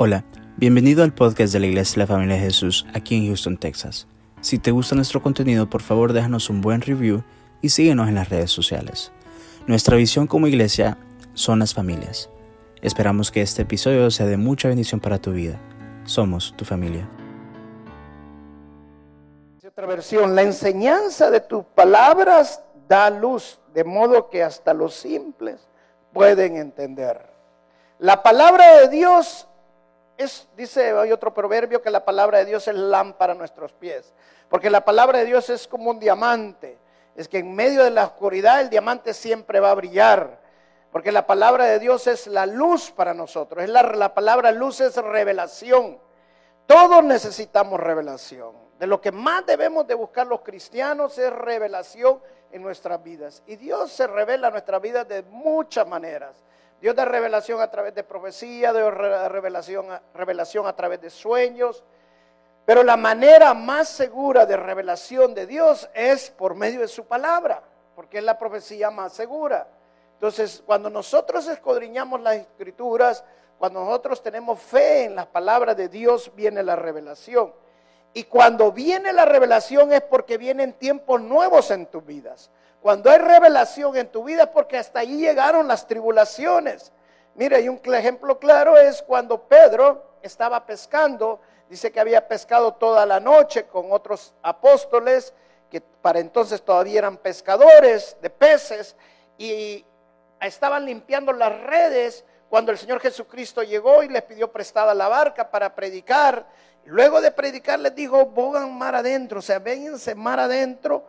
Hola, bienvenido al podcast de la Iglesia de la Familia de Jesús aquí en Houston, Texas. Si te gusta nuestro contenido, por favor déjanos un buen review y síguenos en las redes sociales. Nuestra visión como iglesia son las familias. Esperamos que este episodio sea de mucha bendición para tu vida. Somos tu familia. La enseñanza de tus palabras da luz, de modo que hasta los simples pueden entender. La palabra de Dios es, dice, hay otro proverbio que la palabra de Dios es lámpara a nuestros pies. Porque la palabra de Dios es como un diamante. Es que en medio de la oscuridad el diamante siempre va a brillar. Porque la palabra de Dios es la luz para nosotros. Es la, la palabra luz es revelación. Todos necesitamos revelación. De lo que más debemos de buscar los cristianos es revelación en nuestras vidas. Y Dios se revela en nuestras vidas de muchas maneras. Dios da revelación a través de profecía, Dios da revelación, revelación a través de sueños. Pero la manera más segura de revelación de Dios es por medio de su palabra, porque es la profecía más segura. Entonces, cuando nosotros escudriñamos las escrituras, cuando nosotros tenemos fe en las palabras de Dios, viene la revelación. Y cuando viene la revelación es porque vienen tiempos nuevos en tus vidas. Cuando hay revelación en tu vida porque hasta ahí llegaron las tribulaciones. Mire, y un ejemplo claro es cuando Pedro estaba pescando, dice que había pescado toda la noche con otros apóstoles, que para entonces todavía eran pescadores de peces, y estaban limpiando las redes cuando el Señor Jesucristo llegó y les pidió prestada la barca para predicar. Luego de predicar les dijo, bogan mar adentro, o sea, vénganse mar adentro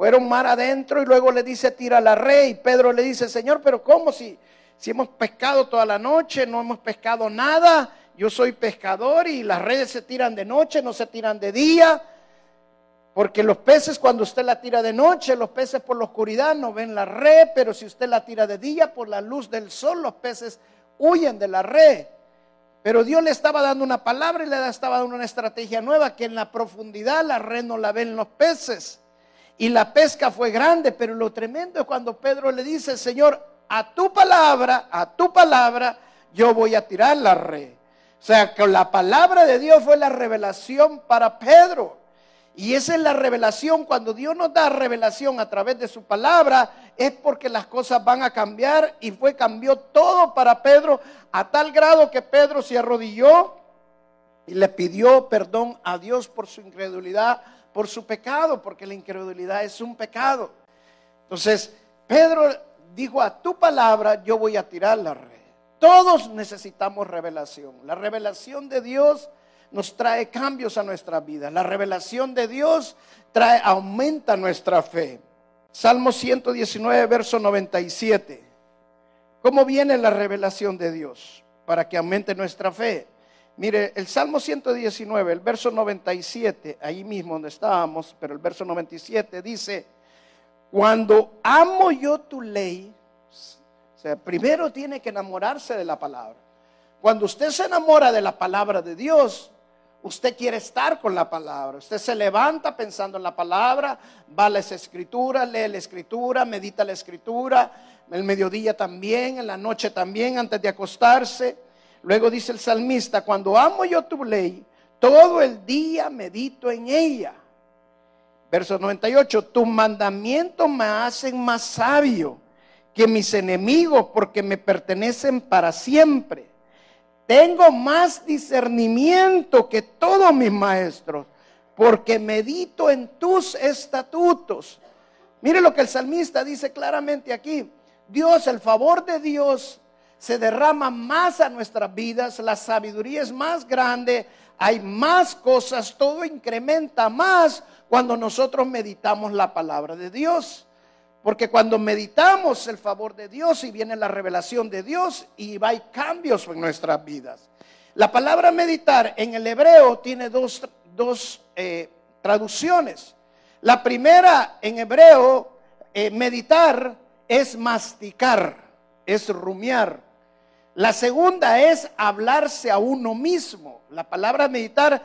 fueron mar adentro y luego le dice, tira la red. Y Pedro le dice, Señor, pero ¿cómo si, si hemos pescado toda la noche, no hemos pescado nada? Yo soy pescador y las redes se tiran de noche, no se tiran de día. Porque los peces cuando usted la tira de noche, los peces por la oscuridad no ven la red, pero si usted la tira de día por la luz del sol, los peces huyen de la red. Pero Dios le estaba dando una palabra y le estaba dando una estrategia nueva, que en la profundidad la red no la ven los peces. Y la pesca fue grande, pero lo tremendo es cuando Pedro le dice, Señor, a tu palabra, a tu palabra, yo voy a tirar la red. O sea, que la palabra de Dios fue la revelación para Pedro. Y esa es la revelación, cuando Dios nos da revelación a través de su palabra, es porque las cosas van a cambiar y fue, cambió todo para Pedro a tal grado que Pedro se arrodilló y le pidió perdón a Dios por su incredulidad por su pecado, porque la incredulidad es un pecado. Entonces, Pedro dijo, a tu palabra yo voy a tirar la red. Todos necesitamos revelación. La revelación de Dios nos trae cambios a nuestra vida. La revelación de Dios trae, aumenta nuestra fe. Salmo 119, verso 97. ¿Cómo viene la revelación de Dios? Para que aumente nuestra fe. Mire, el Salmo 119, el verso 97, ahí mismo donde estábamos, pero el verso 97 dice, cuando amo yo tu ley, o sea, primero tiene que enamorarse de la palabra. Cuando usted se enamora de la palabra de Dios, usted quiere estar con la palabra. Usted se levanta pensando en la palabra, va a las escrituras, lee la escritura, medita la escritura, el mediodía también, en la noche también, antes de acostarse. Luego dice el salmista, cuando amo yo tu ley, todo el día medito en ella. Verso 98, tus mandamientos me hacen más sabio que mis enemigos porque me pertenecen para siempre. Tengo más discernimiento que todos mis maestros porque medito en tus estatutos. Mire lo que el salmista dice claramente aquí. Dios, el favor de Dios se derrama más a nuestras vidas, la sabiduría es más grande, hay más cosas, todo incrementa más cuando nosotros meditamos la palabra de Dios. Porque cuando meditamos el favor de Dios y viene la revelación de Dios y hay cambios en nuestras vidas. La palabra meditar en el hebreo tiene dos, eh, traducciones. La primera en hebreo, eh, meditar, es masticar, es rumiar. La segunda es hablarse a uno mismo. La palabra meditar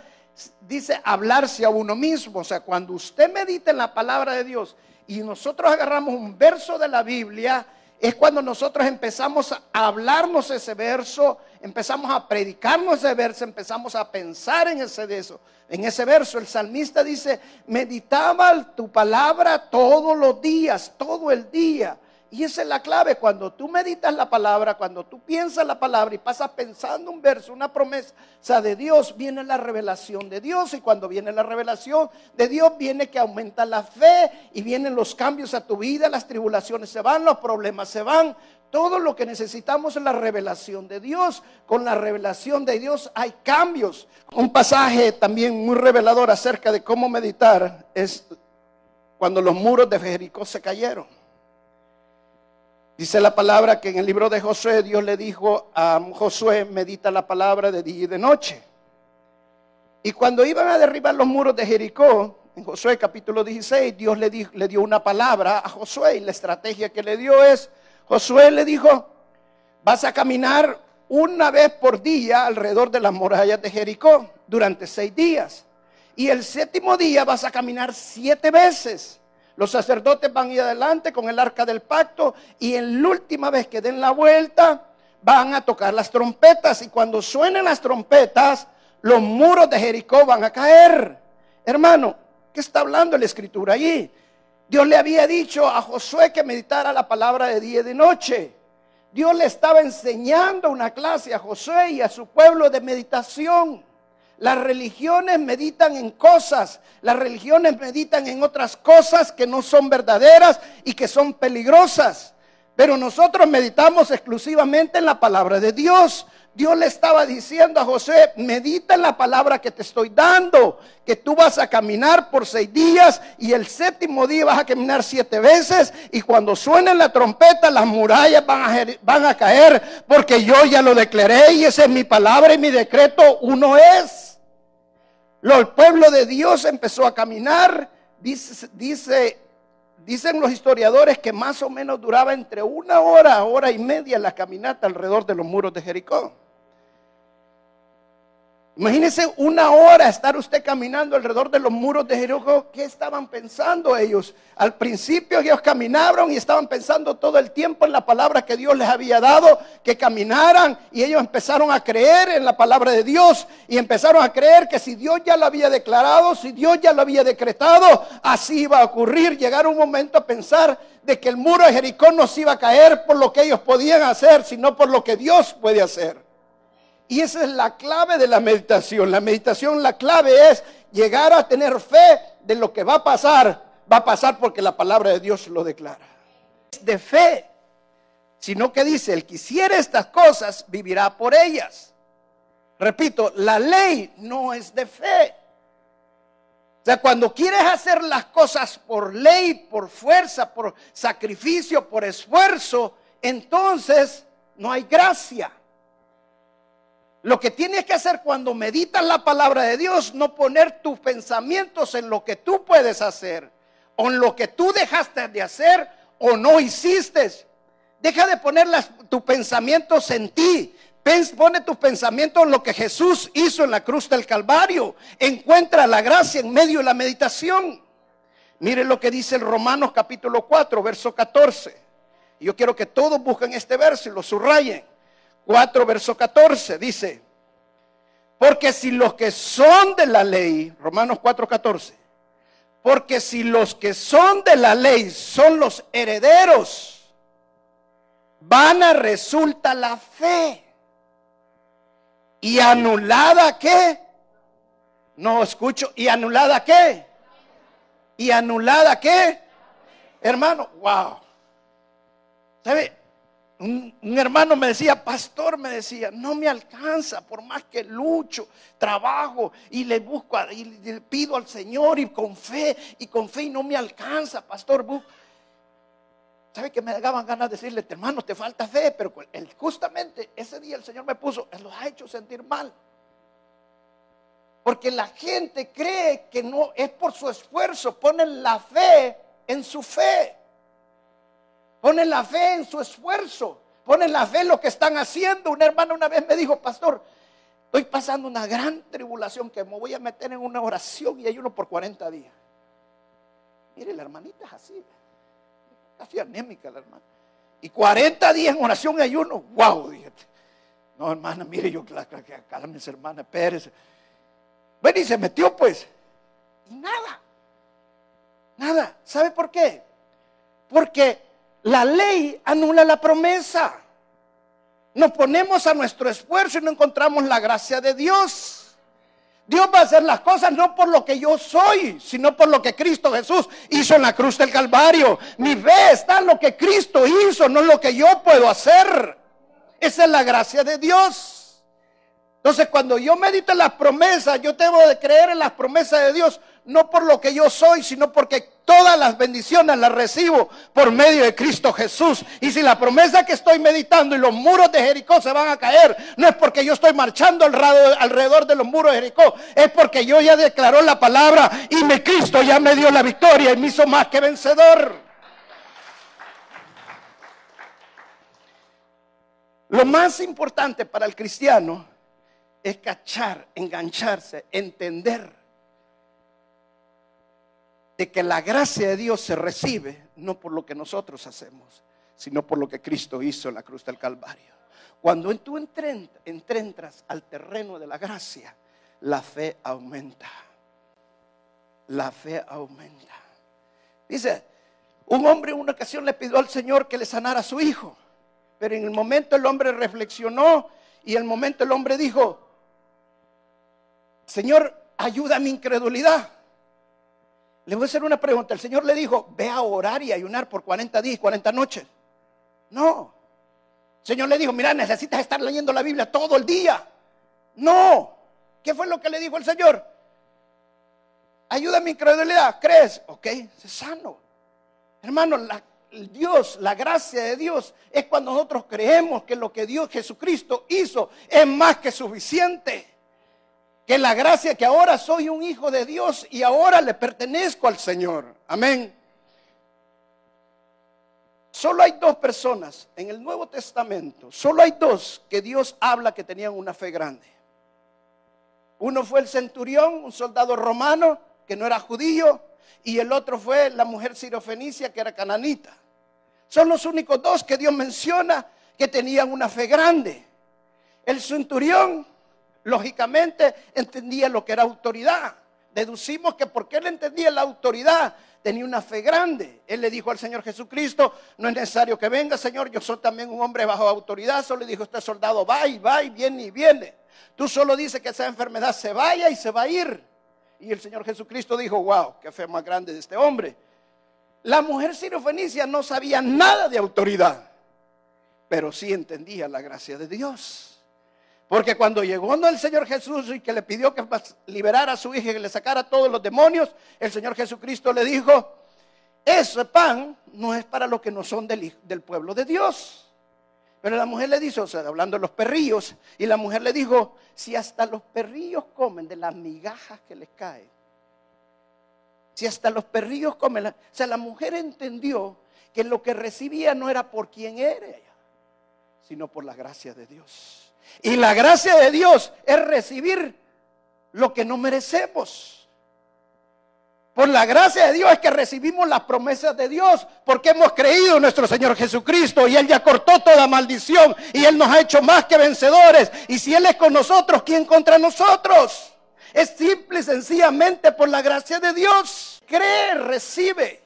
dice hablarse a uno mismo. O sea, cuando usted medita en la palabra de Dios y nosotros agarramos un verso de la Biblia es cuando nosotros empezamos a hablarnos ese verso, empezamos a predicarnos ese verso, empezamos a pensar en ese verso. En ese verso el salmista dice, meditaba tu palabra todos los días, todo el día. Y esa es la clave, cuando tú meditas la palabra, cuando tú piensas la palabra y pasas pensando un verso, una promesa de Dios, viene la revelación de Dios. Y cuando viene la revelación de Dios, viene que aumenta la fe y vienen los cambios a tu vida, las tribulaciones se van, los problemas se van. Todo lo que necesitamos es la revelación de Dios. Con la revelación de Dios hay cambios. Un pasaje también muy revelador acerca de cómo meditar es cuando los muros de Jericó se cayeron. Dice la palabra que en el libro de Josué Dios le dijo a Josué, medita la palabra de día y de noche. Y cuando iban a derribar los muros de Jericó, en Josué capítulo 16, Dios le, le dio una palabra a Josué y la estrategia que le dio es, Josué le dijo, vas a caminar una vez por día alrededor de las murallas de Jericó durante seis días. Y el séptimo día vas a caminar siete veces. Los sacerdotes van a ir adelante con el arca del pacto y en la última vez que den la vuelta van a tocar las trompetas y cuando suenen las trompetas los muros de Jericó van a caer. Hermano, ¿qué está hablando la escritura allí? Dios le había dicho a Josué que meditara la palabra de día y de noche. Dios le estaba enseñando una clase a Josué y a su pueblo de meditación. Las religiones meditan en cosas, las religiones meditan en otras cosas que no son verdaderas y que son peligrosas. Pero nosotros meditamos exclusivamente en la palabra de Dios. Dios le estaba diciendo a José, medita en la palabra que te estoy dando, que tú vas a caminar por seis días y el séptimo día vas a caminar siete veces y cuando suene la trompeta las murallas van a, caer porque yo ya lo declaré y esa es mi palabra y mi decreto, uno es. El pueblo de Dios empezó a caminar, dice, dice, dicen los historiadores que más o menos duraba entre una hora, hora y media la caminata alrededor de los muros de Jericó. Imagínese una hora estar usted caminando alrededor de los muros de Jericó. ¿Qué estaban pensando ellos? Al principio ellos caminaron y estaban pensando todo el tiempo en la palabra que Dios les había dado, que caminaran y ellos empezaron a creer en la palabra de Dios y empezaron a creer que si Dios ya lo había declarado, si Dios ya lo había decretado, así iba a ocurrir. Llegar un momento a pensar de que el muro de Jericó no se iba a caer por lo que ellos podían hacer, sino por lo que Dios puede hacer. Y esa es la clave de la meditación. La meditación, la clave es llegar a tener fe de lo que va a pasar. Va a pasar porque la palabra de Dios lo declara. Es de fe, sino que dice, el que hiciera estas cosas vivirá por ellas. Repito, la ley no es de fe. O sea, cuando quieres hacer las cosas por ley, por fuerza, por sacrificio, por esfuerzo, entonces no hay gracia. Lo que tienes que hacer cuando meditas la palabra de Dios, no poner tus pensamientos en lo que tú puedes hacer, o en lo que tú dejaste de hacer o no hiciste. Deja de poner tus pensamientos en ti. Pone tus pensamientos en lo que Jesús hizo en la cruz del Calvario. Encuentra la gracia en medio de la meditación. Mire lo que dice el Romanos capítulo 4, verso 14. Yo quiero que todos busquen este verso y lo subrayen. 4, verso 14, dice, porque si los que son de la ley, Romanos 4, 14, porque si los que son de la ley son los herederos, vana resulta la fe. ¿Y anulada qué? No escucho. ¿Y anulada qué? ¿Y anulada qué? Hermano, wow. ¿Sabe? Un, hermano me decía, pastor, me decía, no me alcanza, por más que lucho, trabajo y le busco y le pido al Señor y con fe, y con fe y no me alcanza, pastor. ¿Sabe que me daban ganas de decirle, hermano, te falta fe? Pero justamente ese día el Señor me puso, Él los ha hecho sentir mal. Porque la gente cree que no es por su esfuerzo, ponen la fe en su fe. Ponen la fe en su esfuerzo. Ponen la fe en lo que están haciendo. Un hermano una vez me dijo, pastor, estoy pasando una gran tribulación que me voy a meter en una oración y ayuno por 40 días. Mire, la hermanita es así. Casi anémica la hermana. Y 40 días en oración y ayuno. ¡Wow! No, hermana, mire, yo, cálmese, hermana, espérese. Bueno, y se metió pues. Y nada. Nada. ¿Sabe por qué? Porque la ley anula la promesa. Nos ponemos a nuestro esfuerzo y no encontramos la gracia de Dios. Dios va a hacer las cosas no por lo que yo soy, sino por lo que Cristo Jesús hizo en la cruz del Calvario. Mi fe está en lo que Cristo hizo, no en lo que yo puedo hacer. Esa es la gracia de Dios. Entonces, cuando yo medito en las promesas, yo tengo de creer en las promesas de Dios, no por lo que yo soy, sino porque todas las bendiciones las recibo por medio de Cristo Jesús. Y si la promesa que estoy meditando y los muros de Jericó se van a caer, no es porque yo estoy marchando alrededor de los muros de Jericó, es porque yo ya declaró la palabra y mi Cristo ya me dio la victoria y me hizo más que vencedor. Lo más importante para el cristiano es cachar, engancharse, entender de que la gracia de Dios se recibe no por lo que nosotros hacemos, sino por lo que Cristo hizo en la cruz del Calvario. Cuando tú entras al terreno de la gracia, la fe aumenta. La fe aumenta. Dice, un hombre en una ocasión le pidió al Señor que le sanara a su hijo. Pero en el momento el hombre reflexionó y en el momento el hombre dijo, Señor, ayuda a mi incredulidad. Le voy a hacer una pregunta. El Señor le dijo, ve a orar y ayunar por 40 días y 40 noches. No. El Señor le dijo, mira, necesitas estar leyendo la Biblia todo el día. No. ¿Qué fue lo que le dijo el Señor? Ayuda a mi incredulidad. ¿Crees? Ok, se sano. Hermano, Dios, la gracia de Dios, es cuando nosotros creemos que lo que Dios Jesucristo hizo es más que suficiente. Que la gracia que ahora soy un hijo de Dios y ahora le pertenezco al Señor. Amén. Solo hay dos personas en el Nuevo Testamento, solo hay dos que Dios habla que tenían una fe grande. Uno fue el centurión, un soldado romano que no era judío, y el otro fue la mujer sirofenicia que era cananita. Son los únicos dos que Dios menciona que tenían una fe grande. El centurión, lógicamente, entendía lo que era autoridad. Deducimos que porque él entendía la autoridad, tenía una fe grande. Él le dijo al Señor Jesucristo, no es necesario que venga, Señor, yo soy también un hombre bajo autoridad. Solo le dijo, este soldado va y va y viene y viene. Tú solo dices que esa enfermedad se vaya y se va a ir. Y el Señor Jesucristo dijo, wow, qué fe más grande de este hombre. La mujer sirofenicia no sabía nada de autoridad, pero sí entendía la gracia de Dios. Porque cuando llegó el Señor Jesús y que le pidió que liberara a su hija y que le sacara todos los demonios, el Señor Jesucristo le dijo, ese pan no es para los que no son del, pueblo de Dios. Pero la mujer le dijo, o sea, hablando de los perrillos, y la mujer le dijo, si hasta los perrillos comen de las migajas que les caen, si hasta los perrillos comen, o sea, la mujer entendió que lo que recibía no era por quien era sino por la gracia de Dios. Y la gracia de Dios es recibir lo que no merecemos. Por la gracia de Dios es que recibimos las promesas de Dios, porque hemos creído en nuestro Señor Jesucristo y Él ya cortó toda maldición y Él nos ha hecho más que vencedores. Y si Él es con nosotros, ¿quién contra nosotros? Es simple y sencillamente por la gracia de Dios. Cree, recibe.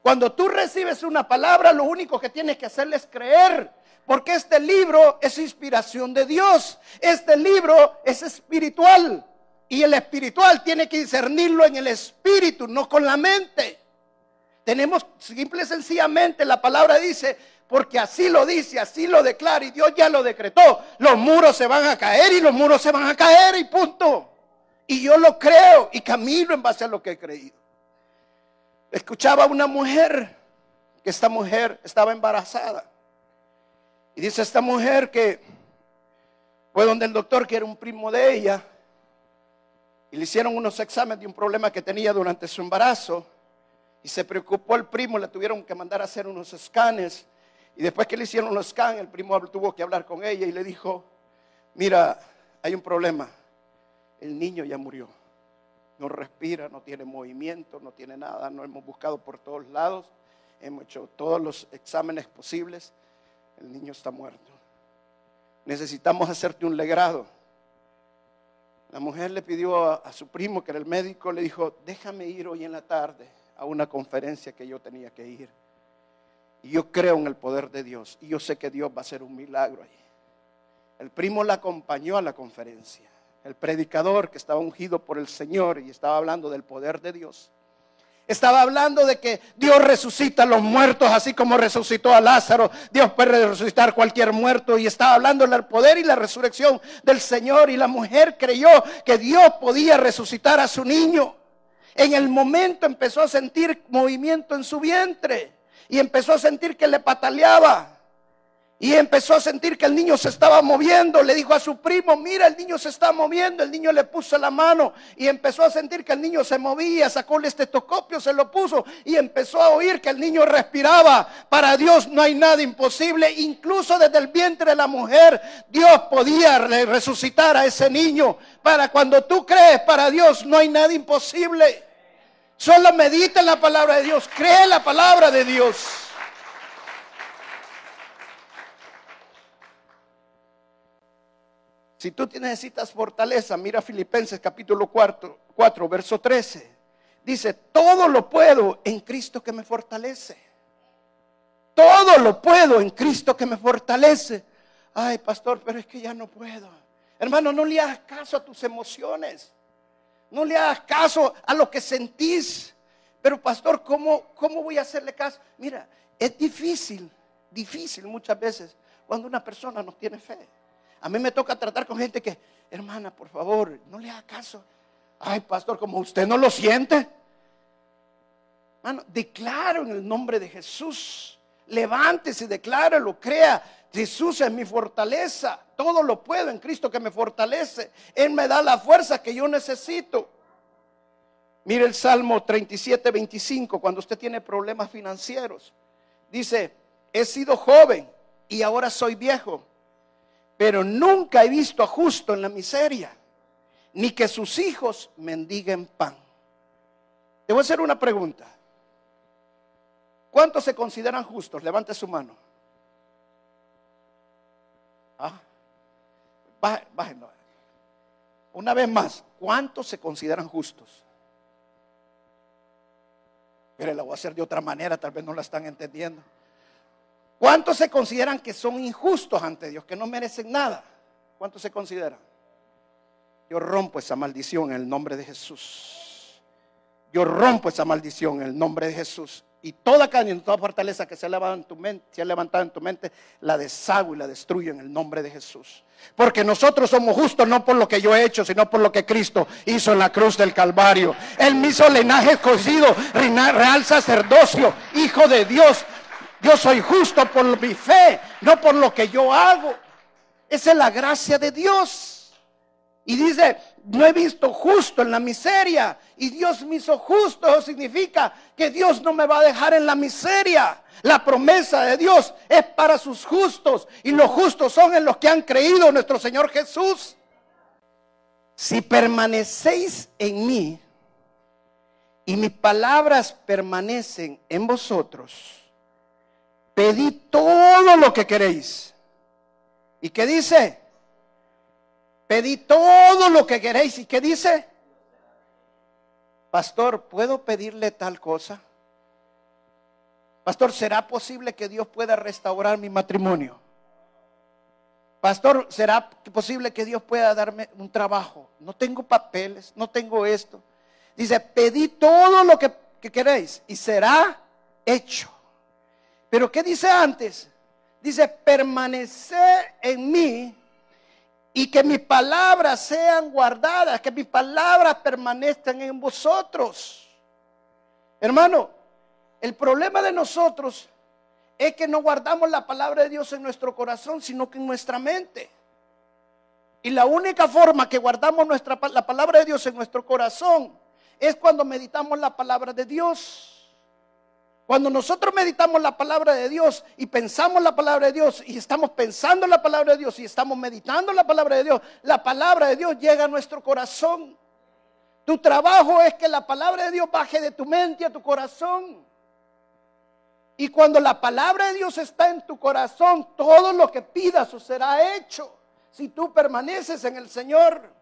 Cuando tú recibes una palabra, lo único que tienes que hacerle es creer. Porque este libro es inspiración de Dios. Este libro es espiritual. Y el espiritual tiene que discernirlo en el espíritu, no con la mente. Tenemos simple y sencillamente, la palabra dice, porque así lo dice, así lo declara y Dios ya lo decretó. Los muros se van a caer y los muros se van a caer y punto. Y yo lo creo y camino en base a lo que he creído. Escuchaba a una mujer, que esta mujer estaba embarazada. Y dice esta mujer que fue donde el doctor, que era un primo de ella, y le hicieron unos exámenes de un problema que tenía durante su embarazo. Y se preocupó el primo, le tuvieron que mandar a hacer unos escanes. Y después que le hicieron los escanes, el primo tuvo que hablar con ella y le dijo, mira, hay un problema. El niño ya murió. No respira, no tiene movimiento, no tiene nada. No hemos buscado por todos lados. hemos hecho todos los exámenes posibles, el niño está muerto. Necesitamos hacerte un legrado. La mujer le pidió a, su primo, que era el médico, le dijo, déjame ir hoy en la tarde a una conferencia que yo tenía que ir. Y yo creo en el poder de Dios y yo sé que Dios va a hacer un milagro ahí. El primo la acompañó a la conferencia. El predicador que estaba ungido por el Señor y estaba hablando del poder de Dios. Estaba hablando de que Dios resucita a los muertos, así como resucitó a Lázaro. Dios puede resucitar cualquier muerto. Y estaba hablando del poder y la resurrección del Señor. Y la mujer creyó que Dios podía resucitar a su niño. En el momento empezó a sentir movimiento en su vientre y empezó a sentir que le pataleaba. Y empezó a sentir que el niño se estaba moviendo. Le dijo a su primo, mira, el niño se está moviendo. El niño le puso la mano y empezó a sentir que el niño se movía. Sacó el estetoscopio, se lo puso y empezó a oír que el niño respiraba. Para Dios no hay nada imposible. Incluso desde el vientre de la mujer, Dios podía resucitar a ese niño. Para cuando tú crees, para Dios no hay nada imposible. Solo medita en la palabra de Dios, cree en la palabra de Dios. Si tú necesitas fortaleza, mira Filipenses capítulo 4, 4, verso 13. Dice, todo lo puedo en Cristo que me fortalece. Todo lo puedo en Cristo que me fortalece. Ay, pastor, pero es que ya no puedo. Hermano, no le hagas caso a tus emociones. No le hagas caso a lo que sentís. Pero pastor, ¿cómo, ¿cómo voy a hacerle caso? Mira, es difícil, difícil muchas veces cuando una persona no tiene fe. A mí me toca tratar con gente que, hermana, por favor, no le haga caso. Ay, pastor, como usted no lo siente. Hermano, declaro en el nombre de Jesús. Levántese, decláralo, crea. Jesús es mi fortaleza. Todo lo puedo en Cristo que me fortalece. Él me da la fuerza que yo necesito. Mire el Salmo 37, 25, cuando usted tiene problemas financieros. Dice, he sido joven y ahora soy viejo, pero nunca he visto a justo en la miseria, ni que sus hijos mendiguen pan. Te voy a hacer una pregunta. ¿Cuántos se consideran justos? Levante su mano. Ah, bájenlo. Una vez más, ¿cuántos se consideran justos? Pero la voy a hacer de otra manera, tal vez no la están entendiendo. ¿Cuántos se consideran que son injustos ante Dios, que no merecen nada? ¿Cuántos se consideran? Yo rompo esa maldición en el nombre de Jesús. Yo rompo esa maldición en el nombre de Jesús. Y toda cadena y toda fortaleza que se ha, levantado en tu mente, se ha levantado en tu mente, la deshago y la destruyo en el nombre de Jesús. Porque nosotros somos justos no por lo que yo he hecho, sino por lo que Cristo hizo en la cruz del Calvario. Él hizo linaje escogido, real sacerdocio, hijo de Dios. Yo soy justo por mi fe, no por lo que yo hago. Esa es la gracia de Dios. Y dice, no he visto justo en la miseria. Y Dios me hizo justo. Eso significa que Dios no me va a dejar en la miseria. La promesa de Dios es para sus justos. Y los justos son en los que han creído en nuestro Señor Jesús. Si permanecéis en mí y mis palabras permanecen en vosotros, pedid todo lo que queréis. ¿Y qué dice? Pedí todo lo que queréis. ¿Y qué dice? Pastor, ¿puedo pedirle tal cosa? Pastor, ¿será posible que Dios pueda restaurar mi matrimonio? Pastor, ¿será posible que Dios pueda darme un trabajo? No tengo papeles, no tengo esto. Dice, pedí todo lo que queréis y será hecho. Pero ¿qué dice antes? Dice, permanecer en mí y que mis palabras sean guardadas, que mis palabras permanezcan en vosotros. Hermano, el problema de nosotros es que no guardamos la palabra de Dios en nuestro corazón, sino que en nuestra mente. Y la única forma que guardamos la palabra de Dios en nuestro corazón es cuando meditamos la palabra de Dios. Cuando nosotros meditamos la palabra de Dios y pensamos la palabra de Dios y estamos pensando la palabra de Dios y estamos meditando la palabra de Dios, la palabra de Dios llega a nuestro corazón. Tu trabajo es que la palabra de Dios baje de tu mente a tu corazón. Y cuando la palabra de Dios está en tu corazón, todo lo que pidas será hecho si tú permaneces en el Señor.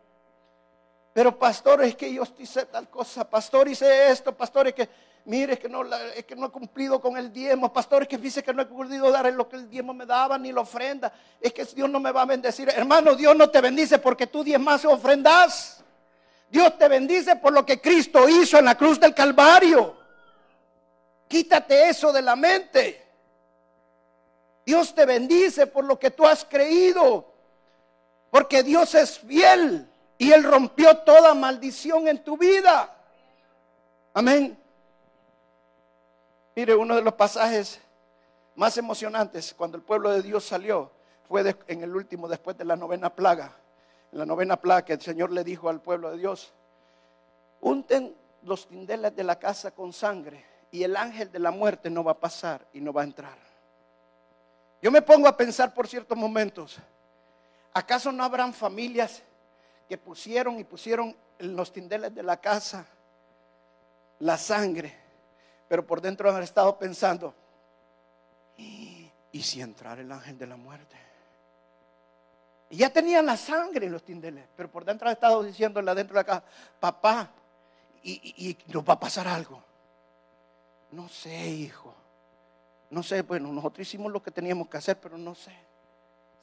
Pero pastor, es que yo hice tal cosa, pastor, hice esto, pastor, es que mire que no, es que no he cumplido con el diezmo, pastor, es que dice que no he podido dar lo que el diezmo me daba ni la ofrenda, es que Dios no me va a bendecir. Hermano, Dios no te bendice porque tú diezmas y ofrendas. Dios te bendice por lo que Cristo hizo en la cruz del Calvario. Quítate eso de la mente. Dios te bendice por lo que tú has creído. Porque Dios es fiel y Él rompió toda maldición en tu vida. Amén. Mire, uno de los pasajes más emocionantes cuando el pueblo de Dios salió fue en el último, después de la novena plaga. En la novena plaga que el Señor le dijo al pueblo de Dios, unten los tindeles de la casa con sangre y el ángel de la muerte no va a pasar y no va a entrar. Yo me pongo a pensar por ciertos momentos, ¿acaso no habrán familias que pusieron y pusieron en los tindeles de la casa la sangre, pero por dentro han estado pensando, ¿y si entrar el ángel de la muerte? Y ya tenían la sangre en los tindeles, pero por dentro han estado diciéndole adentro de casa, papá, y, y nos va a pasar algo. No sé, hijo. No sé, bueno, nosotros hicimos lo que teníamos que hacer, pero no sé.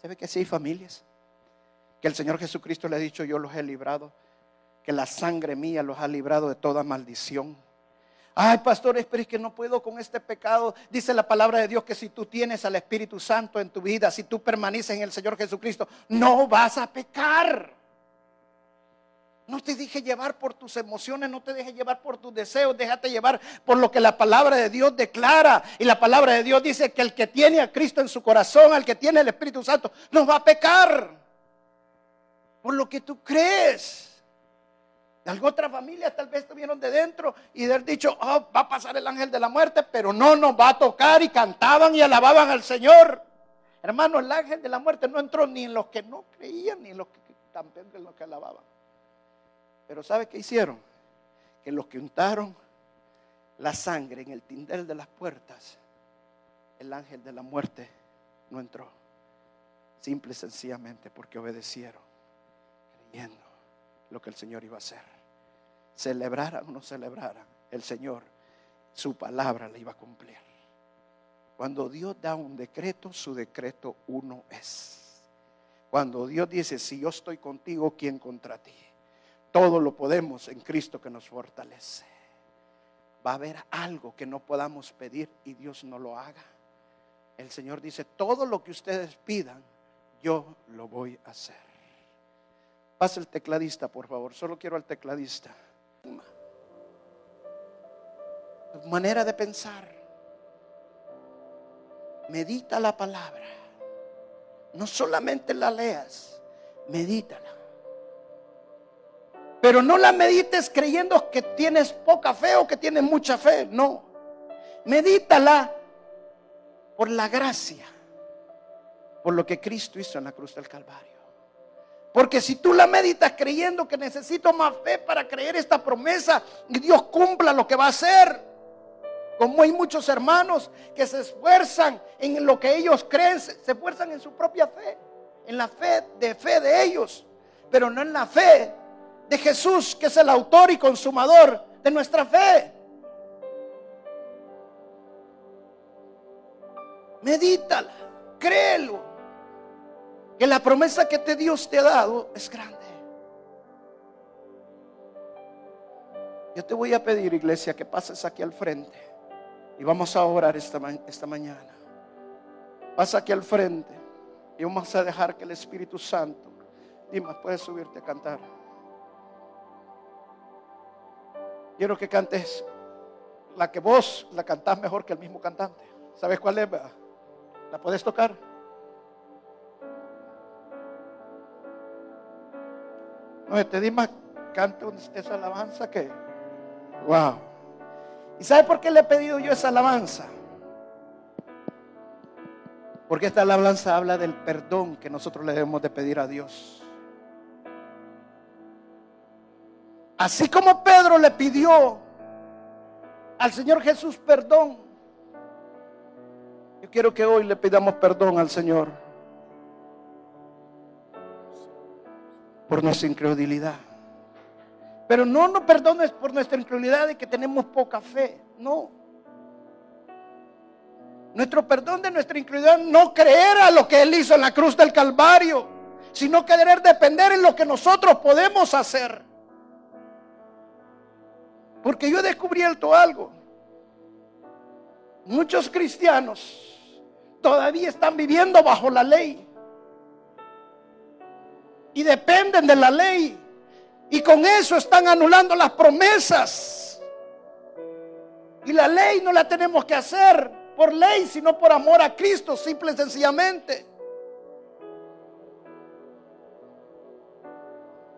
¿Sabe que sí hay familias? Que el Señor Jesucristo le ha dicho, yo los he librado, que la sangre mía los ha librado de toda maldición. Ay, pastores, pero es que no puedo con este pecado. Dice la palabra de Dios que si tú tienes al Espíritu Santo en tu vida, si tú permaneces en el Señor Jesucristo, no vas a pecar. No te dejes llevar por tus emociones, no te dejes llevar por tus deseos, déjate llevar por lo que la palabra de Dios declara. Y la palabra de Dios dice que el que tiene a Cristo en su corazón, al que tiene el Espíritu Santo, no va a pecar. Por lo que tú crees. De alguna otra familia tal vez estuvieron de dentro y de haber dicho, oh, va a pasar el ángel de la muerte, pero no nos va a tocar y cantaban y alababan al Señor. Hermano, el ángel de la muerte no entró ni en los que no creían ni en los que también en los que alababan. Pero ¿sabe qué hicieron? Que los que untaron la sangre en el tindel de las puertas, el ángel de la muerte no entró. Simple y sencillamente porque obedecieron, creyendo lo que el Señor iba a hacer. Celebraran o no celebraran, el Señor, su palabra le iba a cumplir. Cuando Dios da un decreto, su decreto uno es. Cuando Dios dice, si yo estoy contigo, ¿quién contra ti? Todo lo podemos en Cristo que nos fortalece. Va a haber algo que no podamos pedir y Dios no lo haga. El Señor dice, todo lo que ustedes pidan, yo lo voy a hacer. Pasa el tecladista, por favor. Solo quiero al tecladista. manera de pensar. Medita la palabra. No solamente la leas, medítala. Pero no la medites creyendo que tienes poca fe o que tienes mucha fe. No. Medítala por la gracia, por lo que Cristo hizo en la cruz del Calvario. Porque si tú la meditas creyendo que necesito más fe para creer esta promesa y Dios cumpla lo que va a hacer, como hay muchos hermanos que se esfuerzan en lo que ellos creen, se esfuerzan en su propia fe, en la fe de fe de ellos, pero no en la fe de Jesús, que es el autor y consumador de nuestra fe. Medítala, créelo, que la promesa que te Dios te ha dado es grande. Yo te voy a pedir, iglesia, que pases aquí al frente y vamos a orar esta, esta mañana. Pasa aquí al frente y vamos a dejar que el Espíritu Santo, Dimas, puedes subirte a cantar. Quiero que cantes la que vos la cantás mejor que el mismo cantante. ¿Sabes cuál es? ¿La puedes tocar? No, te di más canto esa alabanza que. Wow. ¿Y sabe por qué le he pedido yo esa alabanza? Porque esta alabanza habla del perdón que nosotros le debemos de pedir a Dios. Así como Pedro le pidió al Señor Jesús perdón, Yo quiero que hoy le pidamos perdón al Señor por nuestra incredulidad. Pero no nos perdones por nuestra incredulidad de que tenemos poca fe. No. Nuestro perdón de nuestra incredulidad no creer a lo que Él hizo en la cruz del Calvario, sino querer depender en lo que nosotros podemos hacer. Porque yo he descubierto algo. Muchos cristianos todavía están viviendo bajo la ley. Y dependen de la ley. Y con eso están anulando las promesas. Y la ley no la tenemos que hacer por ley, sino por amor a Cristo, simple y sencillamente.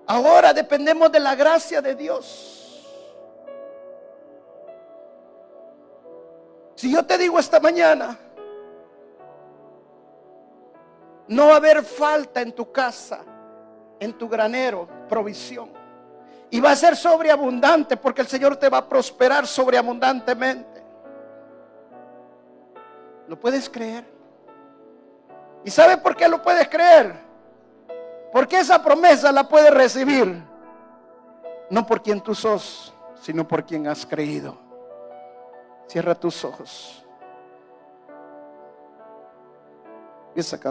Ahora dependemos de la gracia de Dios. Si yo te digo esta mañana, no va a haber falta en tu casa, en tu granero, provisión. Y va a ser sobreabundante porque el Señor te va a prosperar sobreabundantemente. ¿Lo puedes creer? ¿Y sabe por qué lo puedes creer? Porque esa promesa la puedes recibir. No por quien tú sos, sino por quien has creído. Cierra tus ojos. Y